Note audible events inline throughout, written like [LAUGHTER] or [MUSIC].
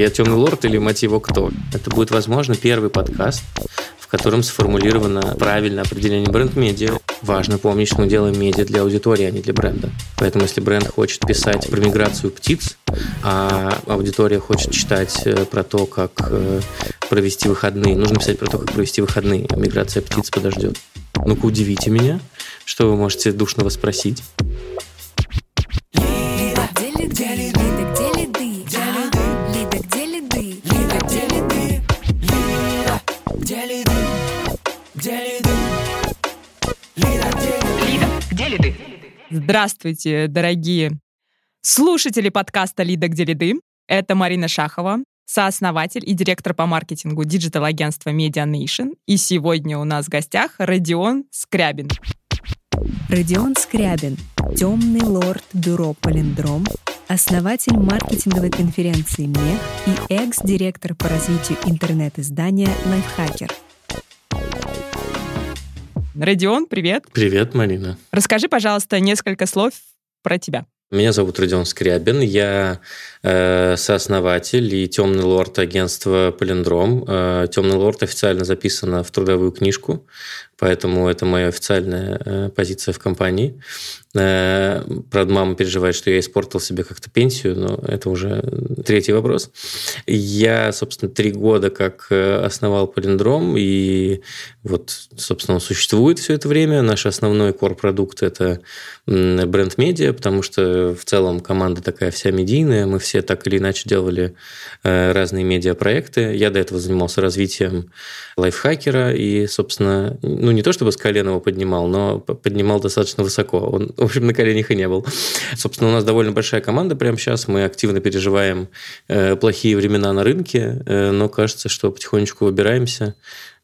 Я темный лорд или мать его кто? Это будет, возможно, первый подкаст, в котором сформулировано правильное определение бренд-медиа. Важно помнить, что мы делаем медиа для аудитории, а не для бренда. Поэтому если бренд хочет писать про миграцию птиц, а аудитория хочет читать э, про то, как э, провести выходные, нужно писать про то, как провести выходные, миграция птиц подождет. Ну-ка, удивите меня, что вы можете душного спросить. Здравствуйте, дорогие слушатели подкаста «Лида, где лиды?». Это Марина Шахова, сооснователь и директор по маркетингу диджитал-агентства Media Nation. И сегодня у нас в гостях Родион Скрябин. Родион Скрябин, темный лорд бюро «Палиндром», основатель маркетинговой конференции «Мех» и экс-директор по развитию интернет-издания «Лайфхакер». Родион, привет. Привет, Марина. Расскажи, пожалуйста, несколько слов про тебя. Меня зовут Родион Скрябин, я э, сооснователь и темный лорд агентства Полиндром. Э, темный лорд официально записано в трудовую книжку, поэтому это моя официальная э, позиция в компании. Э, правда, мама переживает, что я испортил себе как-то пенсию, но это уже третий вопрос. Я, собственно, три года как э, основал Полиндром, и вот, собственно, он существует все это время. Наш основной core-продукт – это бренд-медиа, потому что в целом команда такая вся медийная, мы все так или иначе делали разные медиапроекты. Я до этого занимался развитием лайфхакера, и, собственно, ну, не то чтобы с колена его поднимал, но поднимал достаточно высоко. Он в общем, на коленях и не был. Собственно, у нас довольно большая команда прямо сейчас. Мы активно переживаем э, плохие времена на рынке, э, но кажется, что потихонечку выбираемся.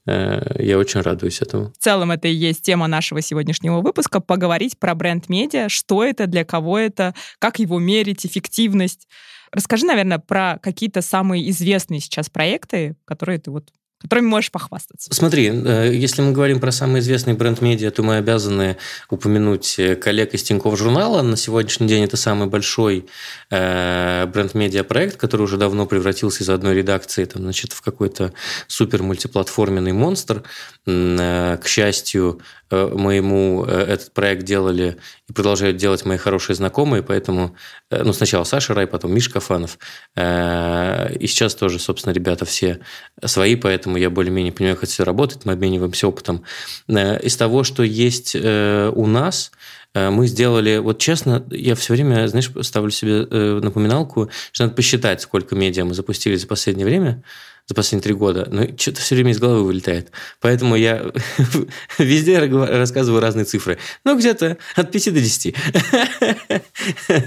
Э, я очень радуюсь этому. В целом это и есть тема нашего сегодняшнего выпуска. Поговорить про бренд-медиа, что это, для кого это, как его мерить, эффективность. Расскажи, наверное, про какие-то самые известные сейчас проекты, которые ты вот которыми можешь похвастаться? Смотри, э, если мы говорим про самый известный бренд медиа, то мы обязаны упомянуть э, коллег из Тинькофф журнала. На сегодняшний день это самый большой э, бренд-медиа проект, который уже давно превратился из одной редакции там, значит, в какой-то супер мультиплатформенный монстр. К счастью, моему этот проект делали и продолжают делать мои хорошие знакомые, поэтому ну, сначала Саша Рай, потом Миш Кафанов. И сейчас тоже, собственно, ребята все свои, поэтому я более-менее понимаю, как все работает, мы обмениваемся опытом. Э, из того, что есть э, у нас, э, мы сделали, вот честно, я все время, знаешь, ставлю себе напоминалку, что надо посчитать, сколько медиа мы запустили за последнее время, за последние три года, но что-то все время из головы вылетает. Поэтому я [LAUGHS] везде рассказываю разные цифры. Ну, где-то от 5 до 10.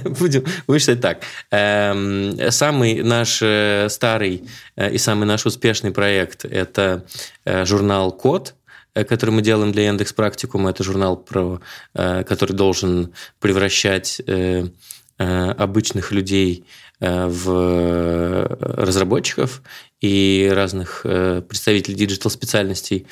[LAUGHS] Будем, будем считать так. Эм, самый наш э, старый э, и самый наш успешный проект – это э, журнал «Код», который мы делаем для Яндекс Практикума. Это журнал, про, который должен превращать обычных людей в разработчиков и разных э, представителей диджитал-специальностей.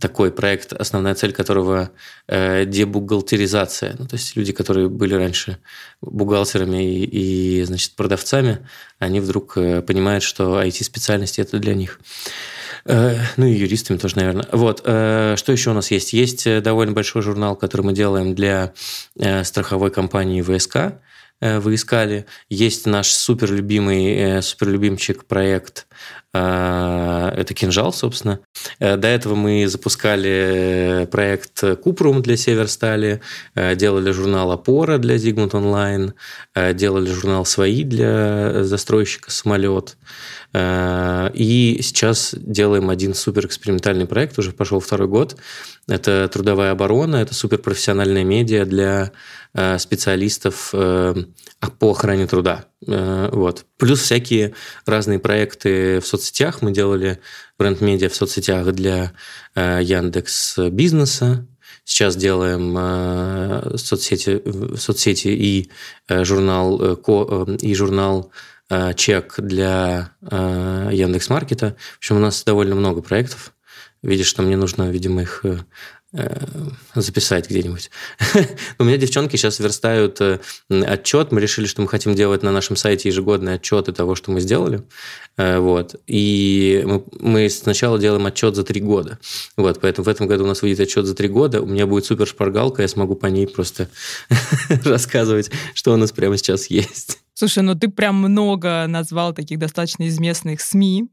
Такой проект, основная цель которого э, дебухгалтеризация. Ну, то есть люди, которые были раньше бухгалтерами и, и значит, продавцами, они вдруг э, понимают, что IT-специальности – это для них. Э, ну и юристами тоже, наверное. Вот. Э, что еще у нас есть? Есть э, довольно большой журнал, который мы делаем для э, страховой компании ВСК – Э, вы искали. Есть наш суперлюбимый, э, суперлюбимчик проект э, это кинжал, собственно. До этого мы запускали проект Купрум для Северстали, делали журнал Опора для Зигмунд Онлайн, делали журнал Свои для застройщика самолет. И сейчас делаем один суперэкспериментальный проект, уже пошел второй год. Это трудовая оборона, это суперпрофессиональная медиа для Э, специалистов э, по охране труда. Э, вот. Плюс всякие разные проекты в соцсетях. Мы делали бренд-медиа в соцсетях для Яндекс Бизнеса, Сейчас делаем соцсети, соцсети и журнал, и журнал чек для Яндекс Маркета. В общем, у нас довольно много проектов. Видишь, что мне нужно, видимо, их записать где-нибудь. [LAUGHS] У меня девчонки сейчас верстают отчет. Мы решили, что мы хотим делать на нашем сайте ежегодные отчеты того, что мы сделали. Вот. И мы сначала делаем отчет за три года. Вот. Поэтому в этом году у нас выйдет отчет за три года. У меня будет супер шпаргалка, я смогу по ней просто [LAUGHS] рассказывать, что у нас прямо сейчас есть. Слушай, ну ты прям много назвал таких достаточно известных СМИ.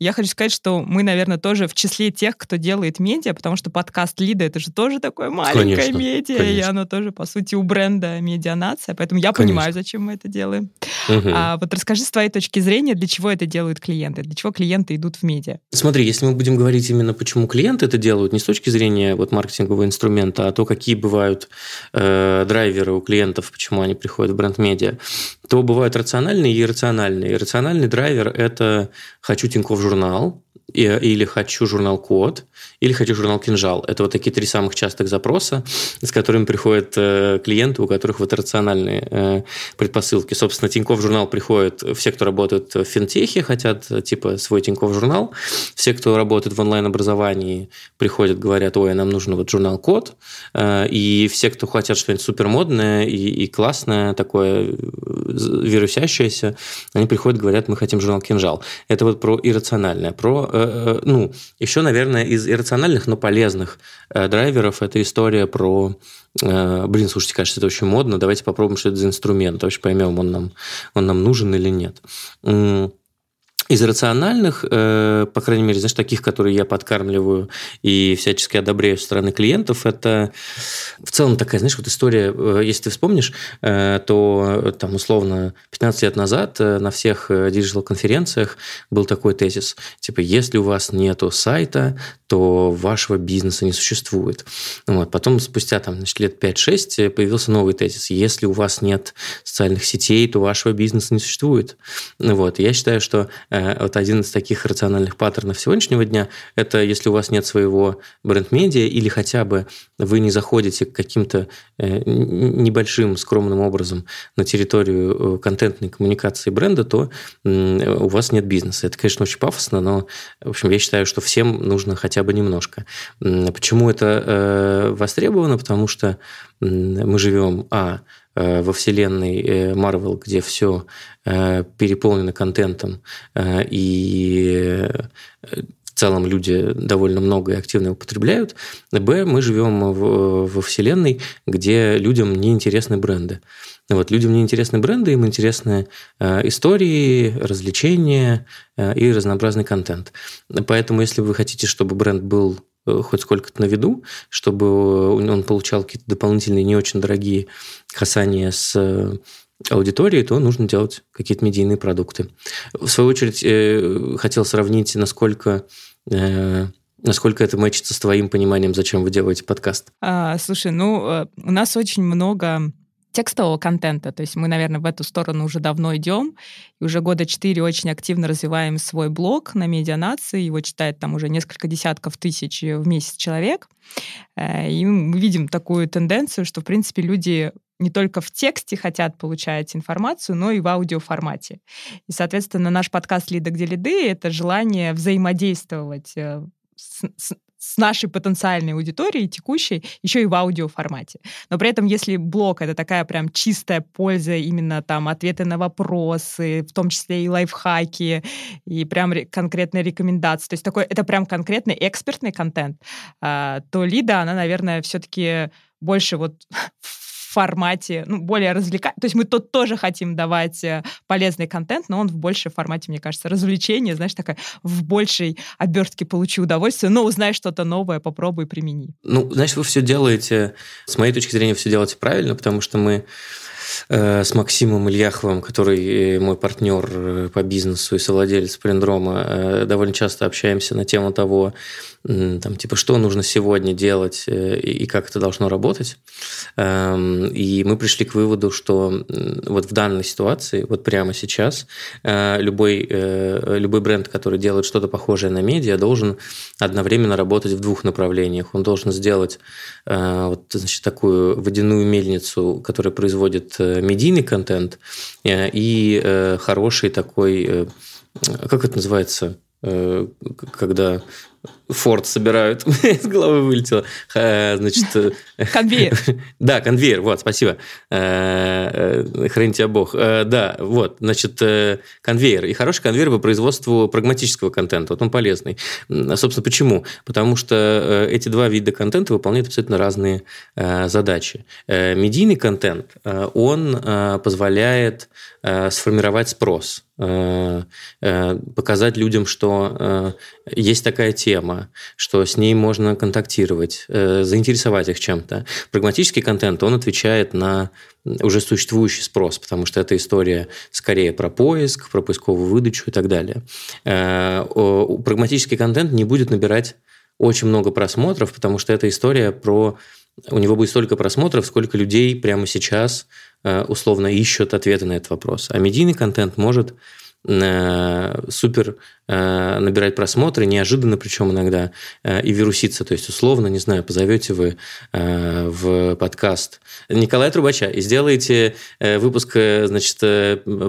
Я хочу сказать, что мы, наверное, тоже в числе тех, кто делает медиа, потому что подкаст Лида это же тоже такое маленькое конечно, медиа, конечно. и оно тоже, по сути, у бренда медианация. Поэтому я конечно. понимаю, зачем мы это делаем. Угу. А вот расскажи с твоей точки зрения, для чего это делают клиенты, для чего клиенты идут в медиа. Смотри, если мы будем говорить именно, почему клиенты это делают, не с точки зрения вот маркетингового инструмента, а то, какие бывают э, драйверы у клиентов, почему они приходят в бренд-медиа, то бывают рациональные и иррациональные. Иррациональный драйвер – это «хочу Тинькофф журнал», или хочу журнал Код, или хочу журнал Кинжал. Это вот такие три самых частых запроса, с которыми приходят э, клиенты, у которых вот рациональные э, предпосылки. Собственно, Тинькофф журнал приходит, все, кто работает в финтехе, хотят типа свой Тинькофф журнал. Все, кто работает в онлайн-образовании, приходят, говорят, ой, нам нужен вот журнал Код. Э, и все, кто хотят что-нибудь супермодное и, и классное, такое вирусящееся, они приходят, говорят, мы хотим журнал Кинжал. Это вот про иррациональное, про Э, ну, еще, наверное, из иррациональных, но полезных э, драйверов это история про э, блин, слушайте, кажется, это очень модно, давайте попробуем, что это за инструмент, вообще поймем, он нам, он нам нужен или нет. Из рациональных, э, по крайней мере, знаешь, таких, которые я подкармливаю и всячески одобряю со стороны клиентов, это в целом такая, знаешь, вот история, э, если ты вспомнишь, э, то там условно 15 лет назад на всех диджитал-конференциях был такой тезис, типа, если у вас нету сайта, то вашего бизнеса не существует. Вот. Потом спустя там, значит, лет 5-6 появился новый тезис, если у вас нет социальных сетей, то вашего бизнеса не существует. Вот. Я считаю, что вот один из таких рациональных паттернов сегодняшнего дня – это если у вас нет своего бренд-медиа или хотя бы вы не заходите каким-то э, небольшим скромным образом на территорию э, контентной коммуникации бренда, то у вас нет бизнеса. Это, конечно, очень пафосно, но, в общем, я считаю, что всем нужно хотя бы немножко. Почему это востребовано? Потому что мы живем, а, Э, во вселенной Marvel, где все э, переполнено контентом, э, и в целом люди довольно много и активно употребляют. Б, мы живем в, во вселенной, где людям не интересны бренды. Вот, людям не интересны бренды, им интересны истории, развлечения и разнообразный контент. Поэтому, если вы хотите, чтобы бренд был Э, хоть сколько-то на виду, чтобы он получал какие-то дополнительные не очень дорогие касания с э, аудиторией, то нужно делать какие-то медийные продукты. В свою очередь, э, хотел сравнить, насколько Насколько это мэчится с твоим пониманием, зачем вы делаете подкаст? А, слушай, ну, у нас очень много текстового контента. То есть мы, наверное, в эту сторону уже давно идем. И уже года четыре очень активно развиваем свой блог на Медианации. Его читает там уже несколько десятков тысяч в месяц человек. Э, и мы видим такую тенденцию, что, в принципе, люди не только в тексте хотят получать информацию, но и в аудиоформате. И, соответственно, наш подкаст «Лида, где лиды» — это желание взаимодействовать э, с, с, с нашей потенциальной аудиторией, текущей, еще и в аудиоформате. Но при этом, если блог — это такая прям чистая польза, именно там ответы на вопросы, в том числе и лайфхаки, и прям конкретные рекомендации, то есть такой, это прям конкретный экспертный контент, а, то Лида, она, наверное, все-таки больше вот [LAUGHS] формате, ну, более развлекательном. То есть мы тут тоже хотим давать э, полезный контент, но он в большей формате, мне кажется, развлечение, знаешь, такая в большей обертке получи удовольствие, но узнай что-то новое, попробуй, примени. Ну, значит, вы все делаете, с моей точки зрения, все делаете правильно, потому что мы с Максимом Ильяховым, который мой партнер э, по бизнесу и совладелец Плендрома, э, довольно часто общаемся на тему того, там, типа, что нужно сегодня делать и как это должно работать. Эм, и мы пришли к выводу, что вот в данной ситуации, вот прямо сейчас, любой, любой бренд, который делает что-то похожее на медиа, должен одновременно работать в двух направлениях. Он должен сделать вот, значит, такую водяную мельницу, которая производит медийный контент э, и э, хороший такой, э, как это называется, когда Форд собирают. [LAUGHS] Из головы вылетело. Значит... Конвейер. [LAUGHS] Да, конвейер, вот, спасибо. Храни тебя бог. Да, вот, значит, конвейер. И хороший конвейер по производству прагматического контента. Вот он полезный. Собственно, почему? Потому что эти два вида контента выполняют абсолютно разные задачи. Медийный контент, он позволяет сформировать спрос Э, э, показать людям, что э, есть такая тема, что с ней можно контактировать, заинтересовать их чем-то. Прагматический контент, он отвечает на уже существующий спрос, потому что эта история скорее про поиск, про поисковую выдачу и так далее. Прагматический контент не будет набирать очень много просмотров, потому что эта история про у него будет столько просмотров, сколько людей прямо сейчас Э, условно ищут ответы на этот вопрос. А медийный контент может э, супер э, набирать просмотры, неожиданно причем иногда, и вируситься. То есть, условно, не знаю, позовете вы в подкаст Николая Трубача и сделаете выпуск, значит,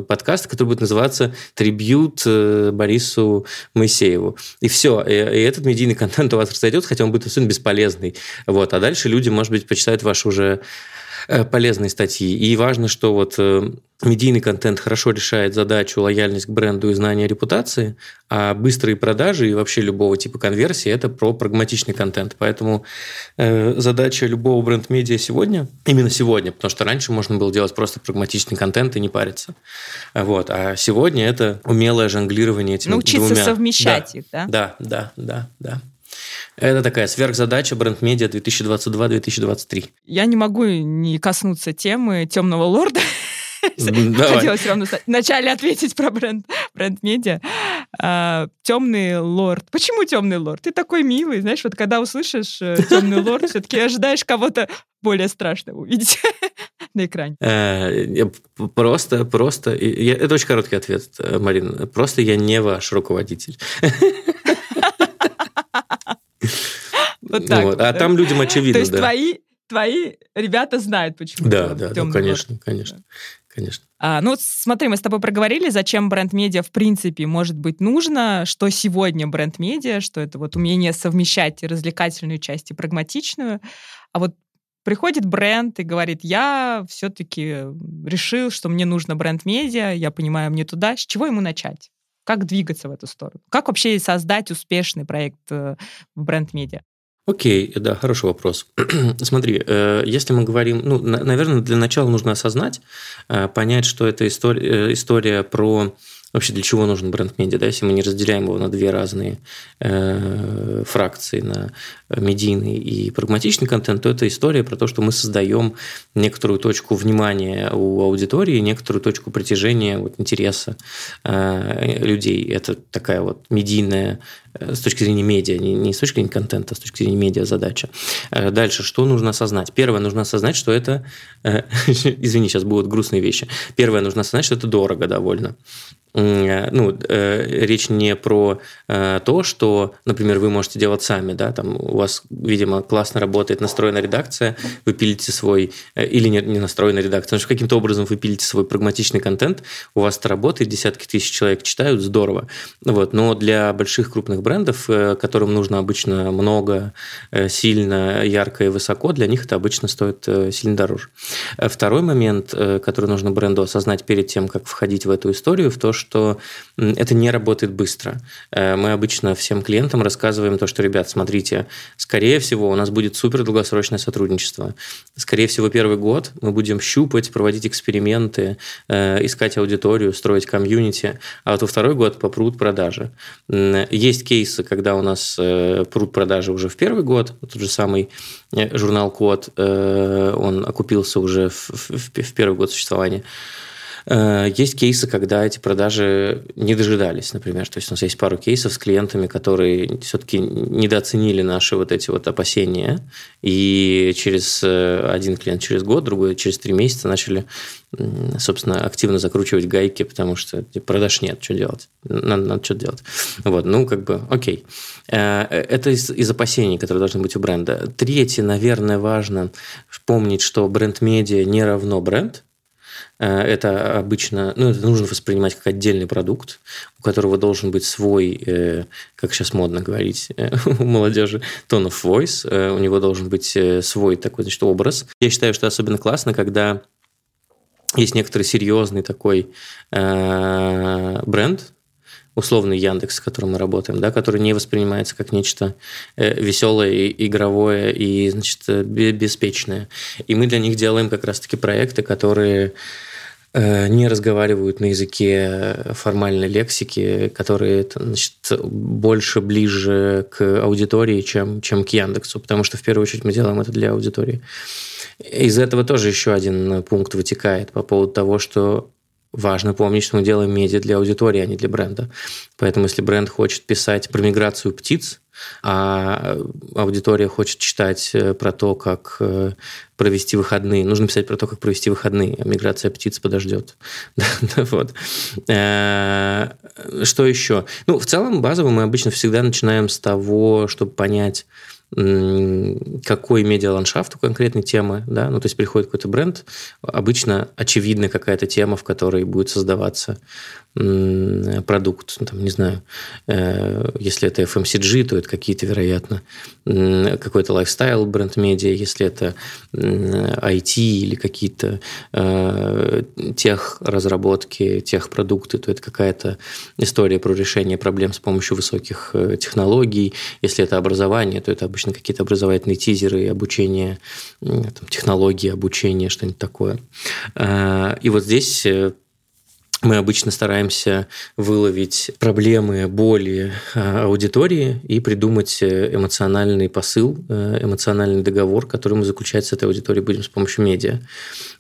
подкаста, который будет называться «Трибьют Борису Моисееву». И все. И этот медийный контент у вас [LAUGHS] растет, хотя он будет абсолютно бесполезный. Вот. А дальше люди, может быть, почитают ваш уже Э, полезные статьи. И важно, что вот э, медийный контент хорошо решает задачу лояльность к бренду и знание репутации, а быстрые продажи и вообще любого типа конверсии – это про прагматичный контент. Поэтому э, задача любого бренд-медиа сегодня, именно сегодня, потому что раньше можно было делать просто прагматичный контент и не париться. Вот. А сегодня это умелое жонглирование этими Научиться двумя. совмещать да. их, да? Да, да, да, да. Это такая сверхзадача бренд-медиа 2022-2023. Я не могу не коснуться темы темного лорда. [LAUGHS] Давай. Хотела все равно вначале ответить про бренд, бренд-медиа. А, темный лорд. Почему темный лорд? Ты такой милый, знаешь, вот когда услышишь э, темный лорд, [LAUGHS] все-таки ожидаешь кого-то более страшного увидеть [LAUGHS] на экране. Э, просто, просто, это очень короткий ответ, э, Марина. Просто я не ваш руководитель. Вот так. Вот. А там людям очевидно, То есть да. твои, твои ребята знают, почему. Да, да, да, конечно, конечно, конечно. А, ну, смотри, мы с тобой проговорили, зачем бренд-медиа в принципе может быть нужно, что сегодня бренд-медиа, что это вот умение совмещать развлекательную часть, и прагматичную. А вот приходит бренд и говорит, я все-таки решил, что мне нужно бренд-медиа, я понимаю, мне туда. С чего ему начать? Как двигаться в эту сторону? Как вообще создать успешный проект э, в бренд-медиа? Окей, да, хороший вопрос. [CLEARS THROAT] Смотри, э, если мы говорим, ну, наверное, для начала нужно осознать, э, понять, что это история, история про вообще для чего нужен бренд-медиа, да, если мы не разделяем его на две разные э, фракции, на медийный и прагматичный контент, то это история про то, что мы создаем некоторую точку внимания у аудитории, некоторую точку притяжения вот, интереса э, людей. Это такая вот медийная э, с точки зрения медиа, не, не с точки зрения контента, а с точки зрения медиа задача. Э, дальше, что нужно осознать? Первое, нужно осознать, что это... Э, [LAUGHS] извини, сейчас будут грустные вещи. Первое, нужно осознать, что это дорого довольно. Э, ну, э, речь не про э, то, что, например, вы можете делать сами, да, там у вас, видимо, классно работает настроенная редакция, вы пилите свой, или не, не настроенная редакция, но каким-то образом вы пилите свой прагматичный контент, у вас это работает, десятки тысяч человек читают, здорово. Вот, но для больших крупных брендов, которым нужно обычно много, сильно, ярко и высоко, для них это обычно стоит сильно дороже. Второй момент, который нужно бренду осознать перед тем, как входить в эту историю, в то, что это не работает быстро. Э, мы обычно всем клиентам рассказываем то, что, ребят, смотрите, скорее всего, у нас будет супер долгосрочное сотрудничество. Скорее всего, первый год мы будем щупать, проводить эксперименты, э, искать аудиторию, строить комьюнити, а вот во второй год попрут продажи. Есть кейсы, когда у нас э, прут продажи уже в первый год, тот же самый журнал Код, он окупился уже в, в, в первый год существования. Э, есть кейсы, когда эти продажи не дожидались, например. То есть у нас есть пару кейсов с клиентами, которые все-таки недооценили наши вот эти вот опасения, и через э, один клиент через год, другой через три месяца начали, собственно, активно закручивать гайки, потому что типа, продаж нет, что делать? Надо, надо что делать. Вот, ну, как бы, окей. Э, это из, из опасений, которые должны быть у бренда. Третье, наверное, важно помнить, что бренд-медиа не равно бренд – это обычно, ну, это нужно воспринимать как отдельный продукт, у которого должен быть свой, э, как сейчас модно говорить [LAUGHS] у молодежи, tone of voice, у него должен быть свой такой, значит, образ. Я считаю, что особенно классно, когда есть некоторый серьезный такой бренд, условный Яндекс, с которым мы работаем, да, который не воспринимается как нечто э, веселое, игровое и, значит, э, беспечное. И мы для них делаем как раз-таки проекты, которые э, не разговаривают на языке формальной лексики, которые значит, больше ближе к аудитории, чем, чем к Яндексу, потому что в первую очередь мы делаем это для аудитории. Из этого тоже еще один пункт вытекает по поводу того, что важно помнить, что мы делаем медиа для аудитории, а не для бренда. Поэтому если бренд хочет писать про миграцию птиц, а аудитория хочет читать э, про то, как э, провести выходные. Нужно писать про то, как провести выходные, а миграция птиц подождет. [LAUGHS] вот. Э, что еще? Ну, в целом, базово мы обычно всегда начинаем с того, чтобы понять, какой медиаландшафт у конкретной темы, да, ну, то есть приходит какой-то бренд, обычно очевидна какая-то тема, в которой будет создаваться продукт, ну, там, не знаю, э, если это FMCG, то это какие-то, вероятно, какой-то лайфстайл бренд-медиа, если это IT или какие-то э, тех разработки, тех продукты, то это какая-то история про решение проблем с помощью высоких э, технологий, если это образование, то это обычно какие-то образовательные тизеры, обучение, там, технологии обучения, что-нибудь такое. И вот здесь мы обычно стараемся выловить проблемы, боли а, аудитории и придумать э, эмоциональный посыл, э, эмоциональный договор, который мы заключать с этой аудиторией будем с помощью медиа.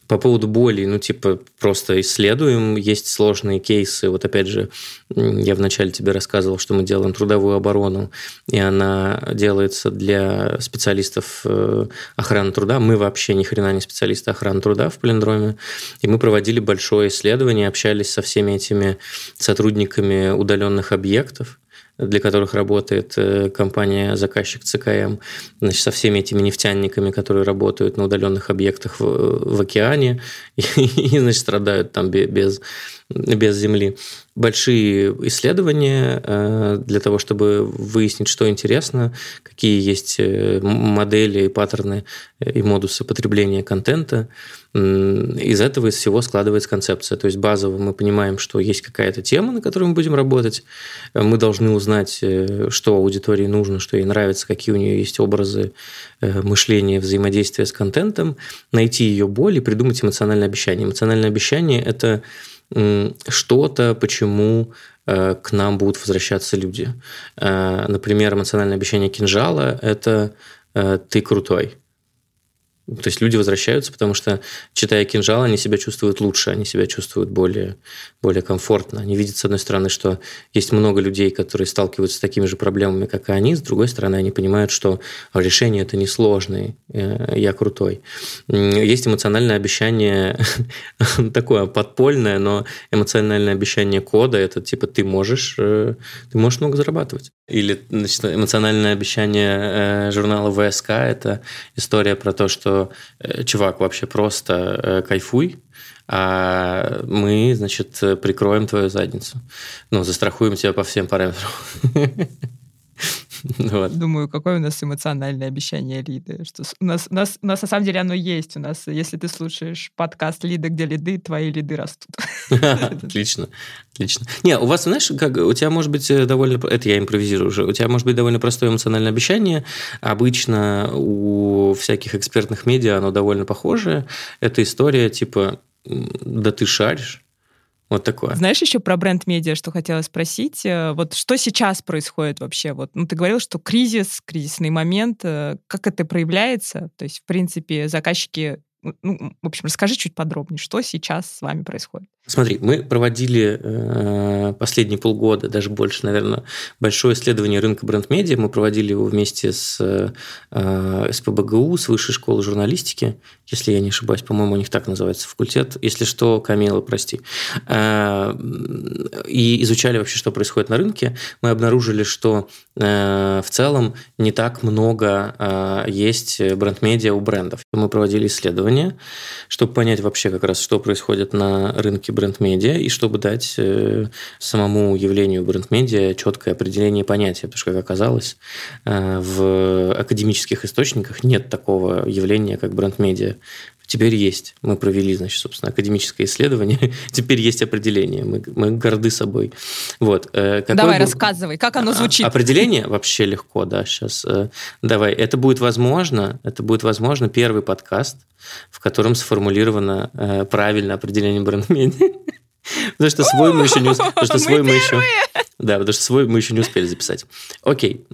По поводу боли, ну, типа, просто исследуем. Есть сложные кейсы. Вот опять же, я вначале тебе рассказывал, что мы делаем трудовую оборону, и она делается для специалистов э, охраны труда. Мы вообще ни хрена не специалисты охраны труда в Полиндроме. И мы проводили большое исследование, общались со всеми этими сотрудниками удаленных объектов для которых работает э, компания-заказчик ЦКМ, значит, со всеми этими нефтяниками, которые работают на удаленных объектах в, в океане и, [LAUGHS] и, значит, страдают там без, без земли. Большие исследования э, для того, чтобы выяснить, что интересно, какие есть э, модели и паттерны и модусы потребления контента. Из этого из всего складывается концепция. То есть базово мы понимаем, что есть какая-то тема, на которой мы будем работать. Мы должны узнать, э, что аудитории нужно, что ей нравится, какие у нее есть образы мышления, взаимодействия с контентом, найти ее боль и придумать эмоциональное обещание. Эмоциональное обещание – это что-то, почему э, к нам будут возвращаться люди. Э, например, эмоциональное обещание кинжала – это э, «ты крутой». То есть люди возвращаются, потому что, читая «Кинжал», они себя чувствуют лучше, они себя чувствуют более, более комфортно. Они видят, с одной стороны, что есть много людей, которые сталкиваются с такими же проблемами, как и они, с другой стороны, они понимают, что решение это несложное, э, я крутой. Есть эмоциональное обещание, [LAUGHS] такое подпольное, но эмоциональное обещание кода – это типа ты можешь, э, ты можешь много зарабатывать. Или значит, эмоциональное обещание э, журнала ВСК – это история про то, что э, чувак, вообще просто э, кайфуй, а мы, значит, прикроем твою задницу. Ну, застрахуем тебя по всем параметрам. [LAUGHS] [LAUGHS] Вот. Думаю, какое у нас эмоциональное обещание Лиды. Что у, нас, у, нас, у нас на самом деле оно есть. У нас, если ты слушаешь подкаст Лида, где лиды, твои лиды растут. [LAUGHS] Отлично, отлично. Не, у вас, знаешь, как у тебя может быть э, довольно... Это я импровизирую уже. У тебя может быть довольно простое эмоциональное обещание. Обычно у всяких экспертных медиа оно довольно похожее. Это история типа да ты шаришь, вот такое. Знаешь еще про бренд-медиа, что хотела спросить? Э, вот что сейчас происходит вообще? Вот, ну, ты говорил, что кризис, кризисный момент, э, как это проявляется? То есть, в принципе, заказчики ну, в общем, расскажи чуть подробнее, что сейчас с вами происходит. Смотри, мы проводили э, последние полгода, даже больше, наверное, большое исследование рынка бренд-медиа. Мы проводили его вместе с э, СПБГУ, с Высшей школы журналистики, если я не ошибаюсь, по-моему, у них так называется факультет. Если что, Камила, прости. Э, и изучали вообще, что происходит на рынке. Мы обнаружили, что в целом не так много есть бренд-медиа у брендов. Мы проводили исследования, чтобы понять вообще как раз, что происходит на рынке бренд-медиа, и чтобы дать самому явлению бренд-медиа четкое определение понятия. Потому что, как оказалось, в академических источниках нет такого явления, как бренд-медиа. Теперь есть. Мы провели, значит, собственно, академическое исследование. [LAUGHS] Теперь есть определение. Мы, мы горды собой. Вот. Э, какой Давай, был... рассказывай, как оно а, звучит. Определение вообще легко, да, сейчас. Э, давай. Это будет возможно, это будет возможно первый подкаст, в котором сформулировано э, правильное определение бренд-медиа. [LAUGHS] Потому что свой мы еще не Потому что [LAUGHS] свой мы еще... Да, потому что свой мы еще не успели записать. Окей,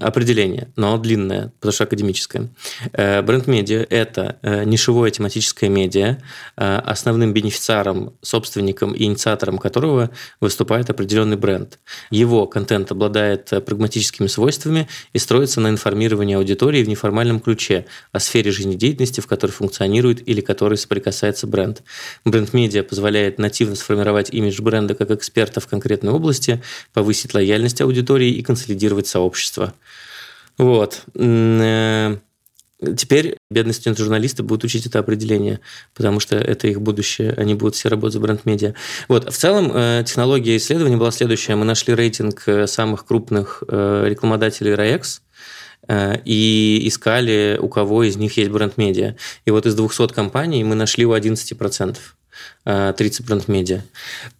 определение, но длинное, потому что академическое. Э, бренд-медиа – это э, нишевое тематическое медиа, э, основным бенефициаром, собственником и инициатором которого выступает определенный бренд. Его контент обладает прагматическими свойствами и строится на информировании аудитории в неформальном ключе о сфере жизнедеятельности, в которой функционирует или которой соприкасается бренд. Бренд-медиа позволяет нативно сформировать имидж бренда как эксперта в конкретной области, области, повысить лояльность аудитории и консолидировать сообщество. Вот. Э, теперь бедные студенты-журналисты будут учить это определение, потому что это их будущее, они будут все работать за бренд-медиа. Вот. В целом, э, технология исследования была следующая. Мы нашли рейтинг э, самых крупных рекламодателей RAEX, и искали, у кого из них есть бренд-медиа. И вот из 200 компаний мы нашли у 11%. 30 бренд-медиа.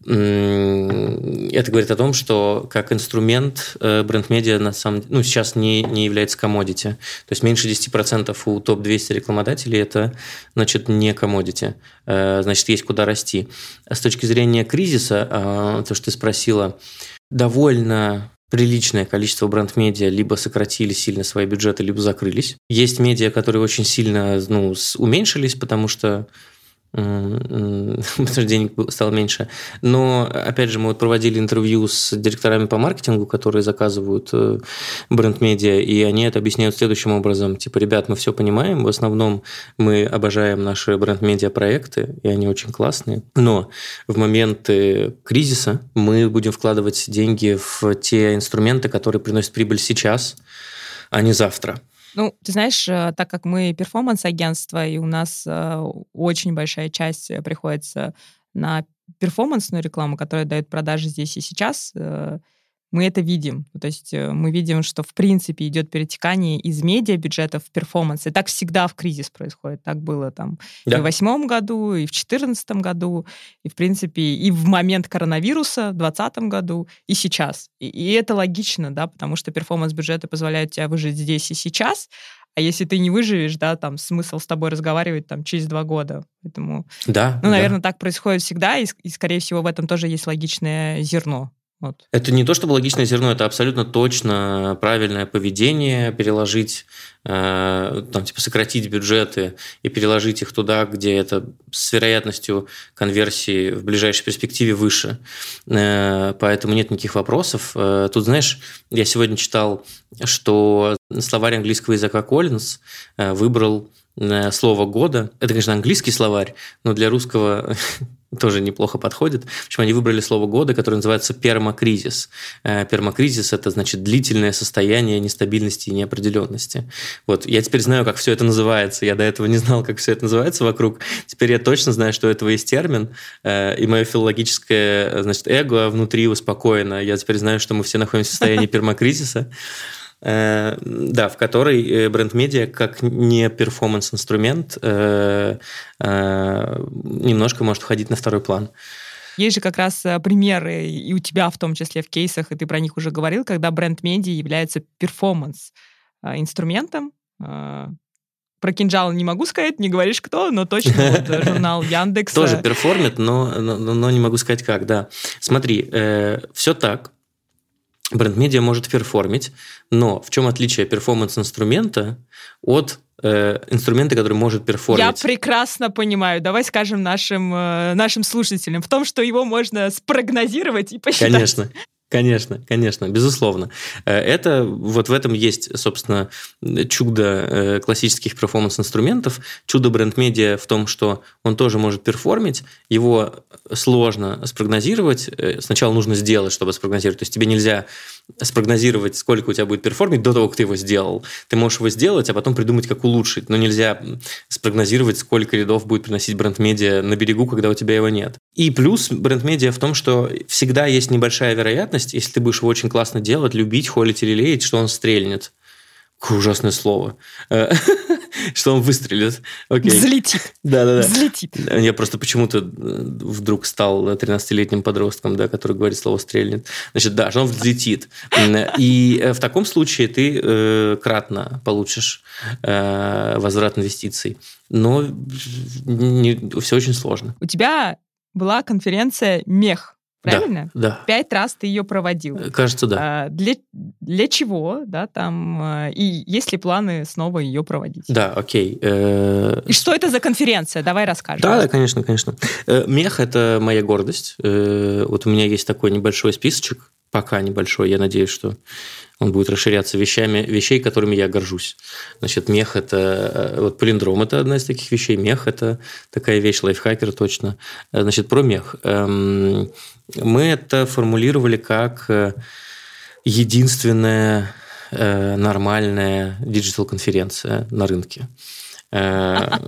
Это говорит о том, что как инструмент э, бренд-медиа на самом ну, сейчас не, не является комодити. То есть меньше 10% у топ-200 рекламодателей это значит не комодити. Э, значит, есть куда расти. А с точки зрения кризиса, э, то, что ты спросила, довольно приличное количество бренд-медиа либо сократили сильно свои бюджеты, либо закрылись. Есть медиа, которые очень сильно ну, уменьшились, потому что [LAUGHS] потому что денег стало меньше. Но, опять же, мы вот проводили интервью с директорами по маркетингу, которые заказывают э, бренд-медиа, и они это объясняют следующим образом. Типа, ребят, мы все понимаем, в основном мы обожаем наши бренд-медиа проекты, и они очень классные, но в моменты кризиса мы будем вкладывать деньги в те инструменты, которые приносят прибыль сейчас, а не завтра. Ну, ты знаешь, э, так как мы перформанс-агентство, и у нас э, очень большая часть э, приходится на перформансную рекламу, которая дает продажи здесь и сейчас, мы это видим. То есть э, мы видим, что в принципе идет перетекание из медиа-бюджета в перформанс. И так всегда в кризис происходит. Так было там да. и в восьмом году, и в четырнадцатом году, и в принципе и в момент коронавируса в двадцатом году, и сейчас. И, и это логично, да, потому что перформанс-бюджеты позволяют тебе выжить здесь и сейчас, а если ты не выживешь, да, там смысл с тобой разговаривать там через два года. Поэтому, да, ну, наверное, да. так происходит всегда, и, и, скорее всего, в этом тоже есть логичное зерно. Вот. Это не то чтобы логичное зерно, это абсолютно точно правильное поведение, переложить, э, там, типа сократить бюджеты и переложить их туда, где это с вероятностью конверсии в ближайшей перспективе выше. Э, поэтому нет никаких вопросов. Э, тут, знаешь, я сегодня читал, что словарь английского языка Коллинз э, выбрал слово года. Это, конечно, английский словарь, но для русского [LAUGHS] тоже неплохо подходит. В общем, они выбрали слово года, которое называется пермакризис. Э, пермакризис – это, значит, длительное состояние нестабильности и неопределенности. Вот, я теперь знаю, как все это называется. Я до этого не знал, как все это называется вокруг. Теперь я точно знаю, что у этого есть термин, э, и мое филологическое, значит, эго внутри успокоено. Я теперь знаю, что мы все находимся в состоянии [LAUGHS] пермакризиса. Э, да, в которой э, бренд-медиа как не перформанс-инструмент э, немножко может входить на второй план. Есть же как раз примеры, и у тебя в том числе в кейсах, и ты про них уже говорил, когда бренд-медиа является перформанс-инструментом. Про Тинькофф-журнал не могу сказать, не говоришь кто, но точно [LAUGHS] вот журнал Яндекс. Тоже перформит, но, но, но не могу сказать как, да. Смотри, э, все так. Бренд-медиа может перформить, но в чем отличие перформанс-инструмента от э, инструмента, который может перформить? Я прекрасно понимаю. Давай скажем нашим, э, нашим слушателям в том, что его можно спрогнозировать и посчитать. Конечно. Конечно, конечно, безусловно. Э, это вот в этом есть, собственно, чудо э, классических перформанс-инструментов, чудо бренд-медиа в том, что он тоже может перформить, его сложно спрогнозировать. Э, сначала нужно сделать, чтобы спрогнозировать. То есть тебе нельзя спрогнозировать, сколько у тебя будет перформить до того, как ты его сделал. Ты можешь его сделать, а потом придумать, как улучшить. Но нельзя спрогнозировать, сколько рядов будет приносить бренд-медиа на берегу, когда у тебя его нет. И плюс бренд-медиа в том, что всегда есть небольшая вероятность, если ты будешь его очень классно делать, любить, холить или леять, что он стрельнет. Какое ужасное слово. [LAUGHS] Э, что он выстрелит. Окей. Взлетит. Да-да-да. Взлетит. Я просто почему-то э, вдруг стал 13-летним подростком, да, который говорит слово «стрельнет». Значит, да, что он взлетит. И э, в таком случае ты кратно получишь возврат инвестиций. Но не, все очень сложно. У тебя была конференция «Мех» Правильно? Да, да. Пять раз ты ее проводил. Э, кажется, да. А, для, для чего, да, там, а, и есть ли планы снова ее проводить? Да, окей. Э, и что это за конференция? Давай расскажем. Да, да, конечно, конечно. Э, мех – это моя гордость. Вот у меня есть такой небольшой списочек, пока небольшой, я надеюсь, что он будет расширяться вещами, вещей, которыми я горжусь. Значит, мех – это... Вот полиндром – это одна из таких вещей. Мех – это такая вещь, лайфхакер точно. Значит, про мех. Эм, мы это формулировали как э, единственная э, нормальная диджитал-конференция на рынке. Э,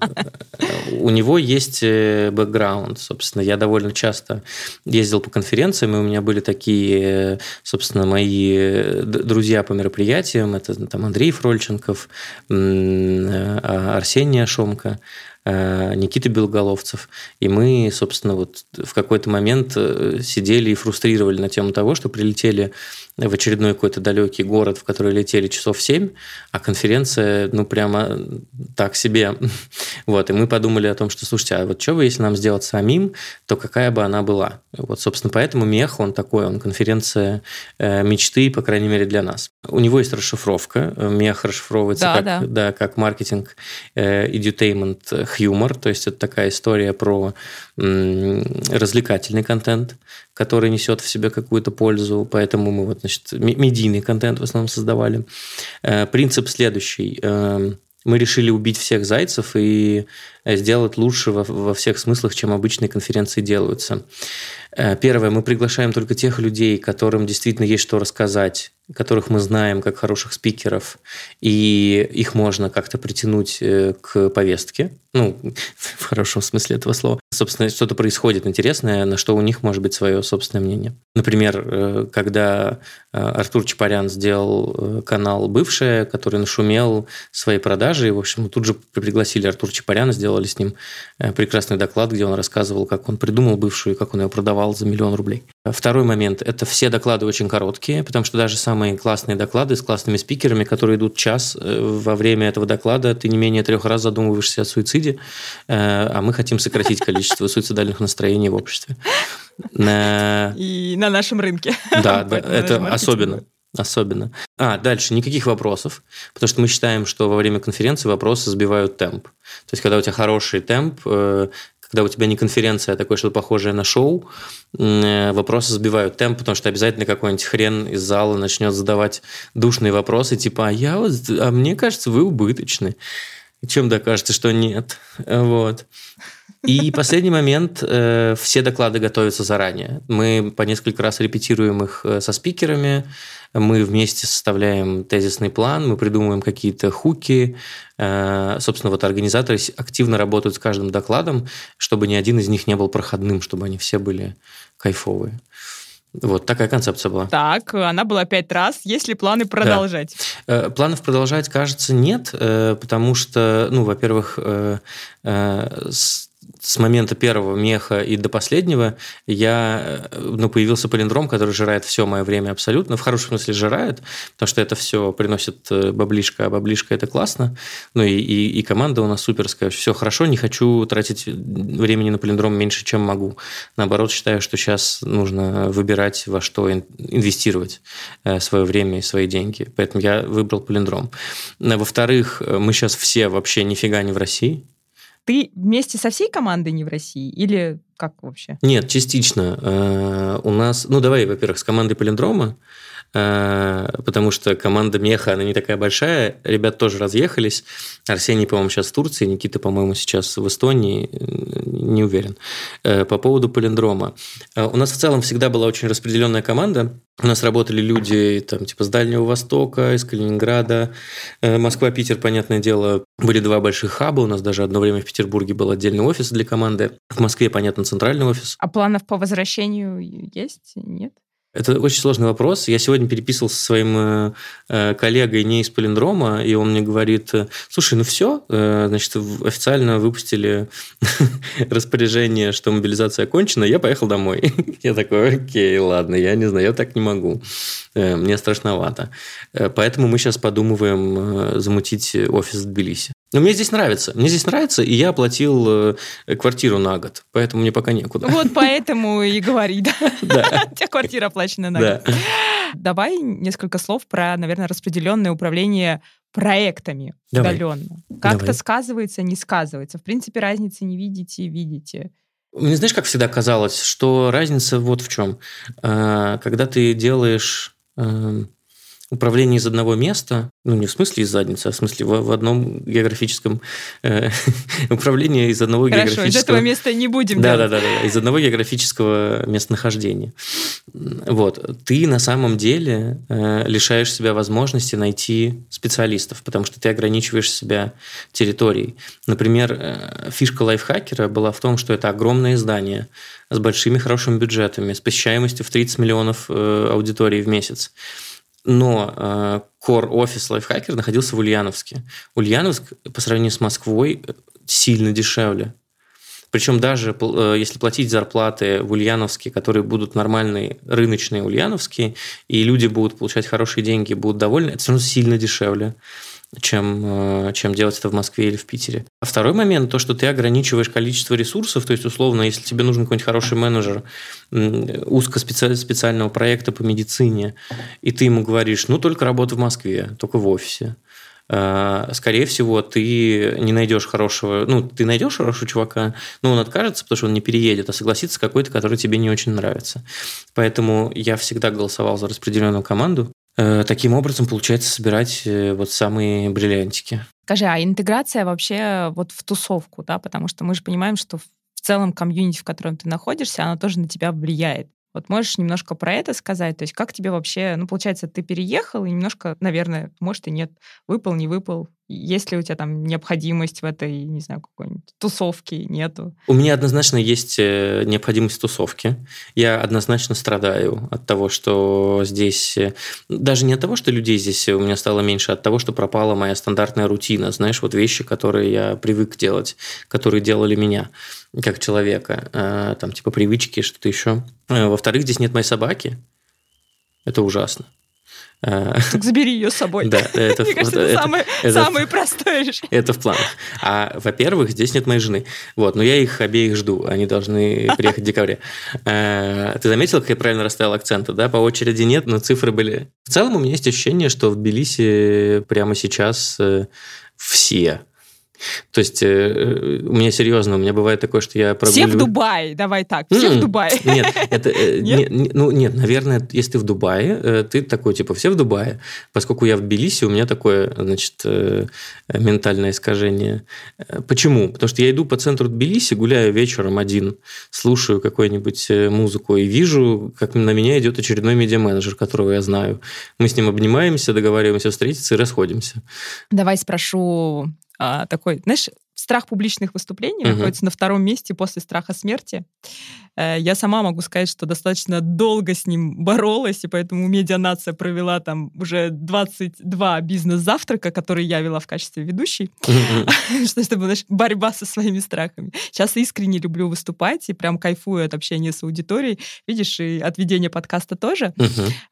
у него есть бэкграунд, собственно. Я довольно часто ездил по конференциям, и у меня были такие, собственно, мои друзья по мероприятиям. Это там Андрей Фрольченков, Арсений Ашомко. Э, Никита Белоголовцев. И мы, собственно, вот в какой-то момент э, сидели и фрустрировали на тему того, что прилетели в очередной какой-то далекий город, в который летели часов 7, а конференция, ну, прямо так себе. [LAUGHS] Вот, и мы подумали о том, что, слушайте, а вот что бы, если нам сделать самим, то какая бы она была? Вот, собственно, поэтому Мех, он такой, он конференция э, мечты, по крайней мере, для нас. У него есть расшифровка. Мех расшифровывается да, как, да. Да, как маркетинг, э, edutainment, humor, то есть это такая история про развлекательный контент, который несет в себе какую-то пользу, поэтому мы вот, значит, медийный контент в основном создавали. Э, принцип следующий. Эм, мы решили убить всех зайцев и сделать лучше во, во всех смыслах, чем обычные конференции делаются. Э, первое, мы приглашаем только тех людей, которым действительно есть что рассказать, которых мы знаем как хороших спикеров, и их можно как-то притянуть э, к повестке, ну, [LAUGHS] в хорошем смысле этого слова. Собственно, что-то происходит интересное, на что у них может быть свое собственное мнение. Например, э, когда Артур Чапарян сделал канал «Бывшая», который нашумел своей продажей, в общем, тут же пригласили Артура Чапаряна, сделали с ним прекрасный доклад, где он рассказывал, как он придумал «Бывшую» и как он ее продавал за миллион рублей. Второй момент – это все доклады очень короткие, потому что даже самые классные доклады с классными спикерами, которые идут час, э, во время этого доклада ты не менее трех раз задумываешься о суициде, э, а мы хотим сократить количество суицидальных настроений в обществе. [LAUGHS] И на нашем рынке. Да, [LAUGHS] да это особенно. Особенно. А, дальше, никаких вопросов, потому что мы считаем, что во время конференции вопросы сбивают темп. То есть, когда у тебя хороший темп, э, когда у тебя не конференция, а такое что-то похожее на шоу, э, вопросы сбивают темп, потому что обязательно какой-нибудь хрен из зала начнет задавать душные вопросы, типа, а я вот, а мне кажется, вы убыточны. Чем докажете, что нет? Вот. И последний момент. Э, все доклады готовятся заранее. Мы по несколько раз репетируем их со спикерами, мы вместе составляем тезисный план, мы придумываем какие-то хуки. Э, собственно, вот организаторы активно работают с каждым докладом, чтобы ни один из них не был проходным, чтобы они все были кайфовые. Вот такая концепция была. Так, она была пять раз. Есть ли планы продолжать? Да. Э, планов продолжать, кажется, нет, э, потому что, ну, во-первых, с момента первого меха и до последнего я, ну, появился полиндром, который жирает все мое время абсолютно. В хорошем смысле жирает, потому что это все приносит э, баблишка, а баблишка – это классно. Ну, и, и, и команда у нас суперская. Все хорошо, не хочу тратить времени на полиндром меньше, чем могу. Наоборот, считаю, что сейчас нужно выбирать, во что инвестировать э, свое время и свои деньги. Поэтому я выбрал полиндром. Во-вторых, мы сейчас все вообще нифига не в России. Ты вместе со всей командой не в России или как вообще? Нет, частично. Э, у нас, ну давай, во-первых, с командой Полиндрома потому что команда Меха, она не такая большая, ребят тоже разъехались. Арсений, по-моему, сейчас в Турции, Никита, по-моему, сейчас в Эстонии, не уверен. Э, по поводу полиндрома. Э, у нас в целом всегда была очень распределенная команда. У нас работали люди там, типа с Дальнего Востока, из Калининграда, Москва, Питер, понятное дело, были два больших хаба. У нас даже одно время в Петербурге был отдельный офис для команды. В Москве, понятно, центральный офис. А планов по возвращению есть? Нет? Это очень сложный вопрос. Я сегодня переписывался со своим э, э, коллегой не из полиндрома, и он мне говорит, слушай, ну все, э, значит, официально выпустили [LAUGHS] распоряжение, что мобилизация окончена, я поехал домой. [LAUGHS] Я такой, окей, ладно, я не знаю, я так не могу. Мне страшновато. Поэтому мы сейчас подумываем замутить офис в Тбилиси. Но мне здесь нравится. Мне здесь нравится, и я оплатил квартиру на год, поэтому мне пока некуда. Вот поэтому и говори, да? [LAUGHS] Да. У тебя квартира оплачена на год. Да. Давай несколько слов про, наверное, распределенное управление проектами Давай. удаленно. Как Давай. это сказывается, не сказывается? В принципе, разницы не видите, видите. Мне знаешь, как всегда казалось, что разница вот в чем. А, когда ты делаешь эм, управление из одного места, ну не в смысле из задницы, а в смысле в, в одном географическом э, [LAUGHS] управлении из одного Хорошо, географического... из этого места не будем да, да, да, да, из одного географического местонахождения. Вот. Ты на самом деле э, лишаешь себя возможности найти специалистов, потому что ты ограничиваешь себя территорией. Например, э, фишка лайфхакера была в том, что это огромное здание с большими хорошими бюджетами, с посещаемостью в 30 миллионов э, аудиторий в месяц но э, core офис Lifehacker находился в Ульяновске. Ульяновск по сравнению с Москвой сильно дешевле. Причем даже э, если платить зарплаты в Ульяновске, которые будут нормальные, рыночные ульяновские, и люди будут получать хорошие деньги, будут довольны, это все равно сильно дешевле чем, э, чем делать это в Москве или в Питере. А второй момент, то, что ты ограничиваешь количество ресурсов, то есть, условно, если тебе нужен какой-нибудь хороший менеджер узкоспециального проекта по медицине, и ты ему говоришь, ну, только работа в Москве, только в офисе, э, скорее всего, ты не найдешь хорошего, ну, ты найдешь хорошего чувака, но он откажется, потому что он не переедет, а согласится какой-то, который тебе не очень нравится. Поэтому я всегда голосовал за распределенную команду, таким образом получается собирать э, вот самые бриллиантики. Скажи, а интеграция вообще вот в тусовку, да, потому что мы же понимаем, что в целом комьюнити, в котором ты находишься, она тоже на тебя влияет. Вот можешь немножко про это сказать? То есть как тебе вообще, ну, получается, ты переехал и немножко, наверное, может и нет, выпал, не выпал, есть ли у тебя там необходимость в этой, не знаю, какой-нибудь тусовке, нету? У меня однозначно есть э, необходимость тусовки. Я однозначно страдаю от того, что здесь... Э, даже не от того, что людей здесь у меня стало меньше, а от того, что пропала моя стандартная рутина. Знаешь, вот вещи, которые я привык делать, которые делали меня как человека. Э, там типа привычки, что-то еще. Во-вторых, здесь нет моей собаки. Это ужасно. Э, так забери ее с собой. Да, [LAUGHS] это, Мне кажется, это, самое, это, самое простое решение. Это в планах. А, во-первых, здесь нет моей жены. Вот, но я их обеих жду. Они должны приехать в декабре. Э, ты заметил, как я правильно расставил акценты, да? По очереди нет, но цифры были. В целом у меня есть ощущение, что в Тбилиси прямо сейчас э, все то есть э, э, у меня серьезно, у меня бывает такое, что я прогуливаю... Все в Дубае, давай так, все в Дубае. [LAUGHS] Нет, это, э, нет? Не, ну нет, наверное, если ты в Дубае, э, ты такой, типа, все в Дубае. Поскольку я в Тбилиси, у меня такое, значит, э, ментальное искажение. Э, почему? Потому что я иду по центру Тбилиси, гуляю вечером один, слушаю какую-нибудь э, музыку и вижу, как на меня идет очередной медиа-менеджер, которого я знаю. Мы с ним обнимаемся, договариваемся встретиться и расходимся. Давай спрошу а, такой, знаешь, страх публичных выступлений uh-huh. находится на втором месте после страха смерти. Э, я сама могу сказать, что достаточно долго с ним боролась, и поэтому медианация провела там уже 22 бизнес-завтрака, которые я вела в качестве ведущей, [LAUGHS] что это была борьба со своими страхами. Сейчас искренне люблю выступать и прям кайфую от общения с аудиторией. Видишь, и от ведения подкаста тоже.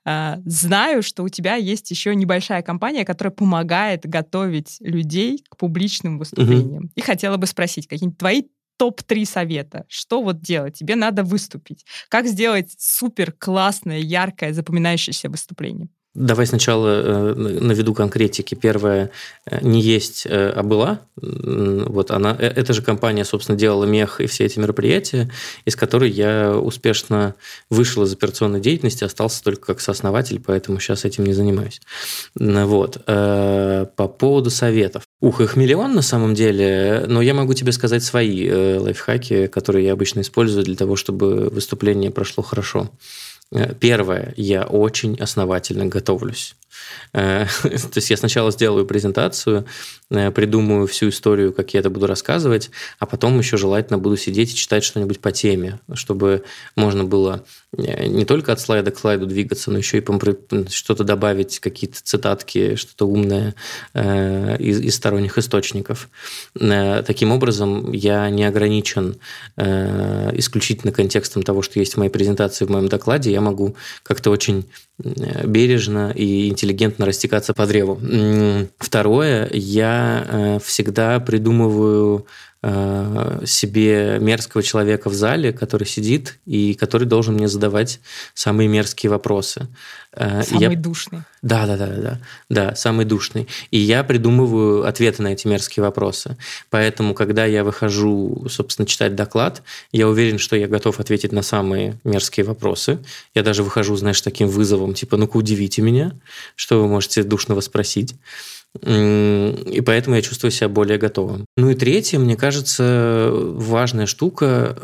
А, знаю, что у тебя есть еще небольшая компания, которая помогает готовить людей к публичным выступлениям. И хотела бы спросить, какие-нибудь твои топ-3 совета. Что вот делать? Тебе надо выступить. Как сделать супер классное, яркое, запоминающееся выступление? Давай сначала э, наведу конкретики. Первое, э, не есть, э, а была. Вот она, эта же компания, собственно, делала мех и все эти мероприятия, из которой я успешно вышел из операционной деятельности, остался только как сооснователь, поэтому сейчас этим не занимаюсь. Вот. По поводу советов. Ух, их миллион на самом деле, но я могу тебе сказать свои лайфхаки, которые я обычно использую для того, чтобы выступление прошло хорошо. Э, первое, я очень основательно готовлюсь. Э, [LAUGHS] то есть я сначала сделаю презентацию, э, придумаю всю историю, как я это буду рассказывать, а потом еще желательно буду сидеть и читать что-нибудь по теме, чтобы можно было э, не только от слайда к слайду двигаться, но еще и что-то добавить, какие-то цитатки, что-то умное из, из сторонних источников. Таким образом, я не ограничен исключительно контекстом того, что есть в моей презентации, в моем докладе. Я могу как-то очень бережно и интеллигентно растекаться по древу. Второе, я э, всегда придумываю э, себе мерзкого человека в зале, который сидит и который должен мне задавать самые мерзкие вопросы. Э, самый я... душный. Да, да, да, да, да, самый душный. И я придумываю ответы на эти мерзкие вопросы. Поэтому, когда я выхожу, собственно, читать доклад, я уверен, что я готов ответить на самые мерзкие вопросы. Я даже выхожу, знаешь, таким вызовом, типа, ну-ка, удивите меня, что вы можете душного спросить. И поэтому я чувствую себя более готовым. Ну и третье, мне кажется, важная штука,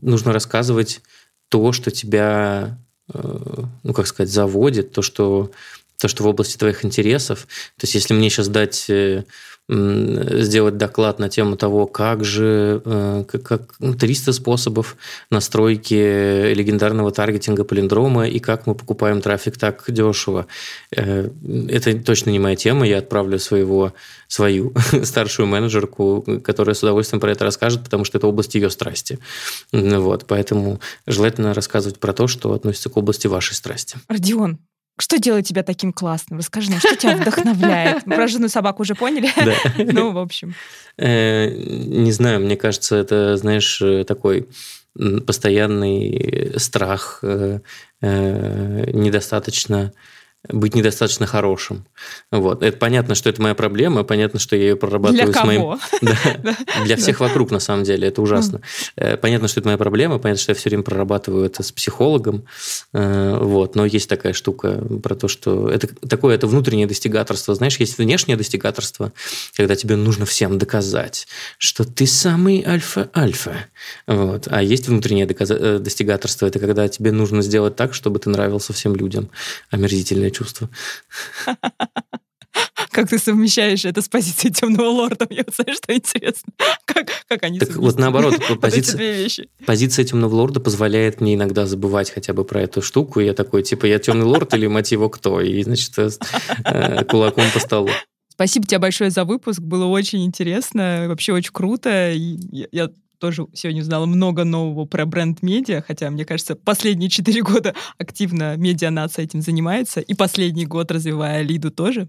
нужно рассказывать то, что тебя, э, ну как сказать, заводит, то, что, то, что в области твоих интересов. То есть если мне сейчас дать э, сделать доклад на тему того, как же э, как 300 ну, способов настройки легендарного таргетинга полиндрома и как мы покупаем трафик так дешево. Э, это точно не моя тема. Я отправлю своего, свою [LAUGHS] старшую менеджерку, которая с удовольствием про это расскажет, потому что это область ее страсти. Вот, поэтому желательно рассказывать про то, что относится к области вашей страсти. Родион, что делает тебя таким классным? Расскажи нам, что тебя вдохновляет? [LAUGHS] Про жену собаку уже поняли? [LAUGHS] Ну, в общем. Э, не знаю, мне кажется, это, знаешь, э, такой постоянный страх э, недостаточно быть недостаточно хорошим. Вот. Это понятно, что это моя проблема, понятно, что я ее прорабатываю для с моим... [LAUGHS] [LAUGHS] Да, для всех вокруг, на самом деле, это ужасно. Э, понятно, что это моя проблема, понятно, что я все время прорабатываю это с психологом, э, вот. но есть такая штука про то, что это такое, это внутреннее достигаторство. Знаешь, есть внешнее достигаторство, когда тебе нужно всем доказать, что ты самый альфа-альфа. Вот. А есть внутреннее э, достигаторство, это когда тебе нужно сделать так, чтобы ты нравился всем людям. Омерзительное чувство. [LAUGHS] Как ты совмещаешь это с позицией темного лорда? Мне вот знаешь, что интересно. [LAUGHS] Как, как они Так вот наоборот, [LAUGHS] позиция, позиция темного лорда позволяет мне иногда забывать хотя бы про эту штуку. И я такой, типа, я темный лорд или мать его кто? И, значит, э, кулаком по столу. Спасибо тебе большое за выпуск. Было очень интересно, вообще очень круто. Я тоже сегодня узнала много нового про бренд-медиа, хотя, мне кажется, последние четыре года активно медиа-нация этим занимается, и последний год развивая Лиду тоже.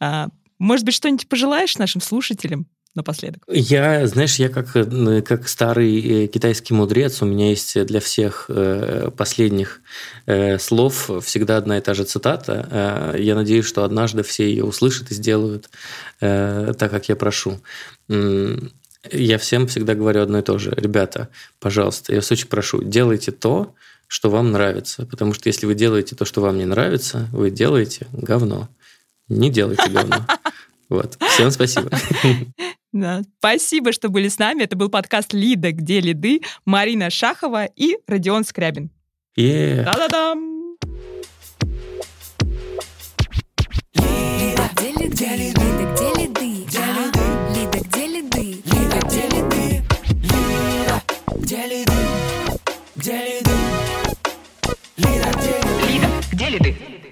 А, может быть, что-нибудь пожелаешь нашим слушателям? напоследок? Я, знаешь, я как, э, как старый э, китайский мудрец, у меня есть для всех э, последних слов всегда одна и та же цитата. Я надеюсь, что однажды все ее услышат и сделают так, как я прошу. Я всем всегда говорю одно и то же. Ребята, пожалуйста, я вас очень прошу, делайте то, что вам нравится. Потому что если вы делаете то, что вам не нравится, вы делаете говно. Не делайте говно. [LAUGHS] Вот. Всем спасибо. [LAUGHS] Да. Спасибо, что были с нами. Это был подкаст «Лида. Где лиды?» Марина Шахова и Родион Скрябин. Yeah. Да-да-дам! Где лиды? Где лиды? Лида, где лиды? Лида, где лиды?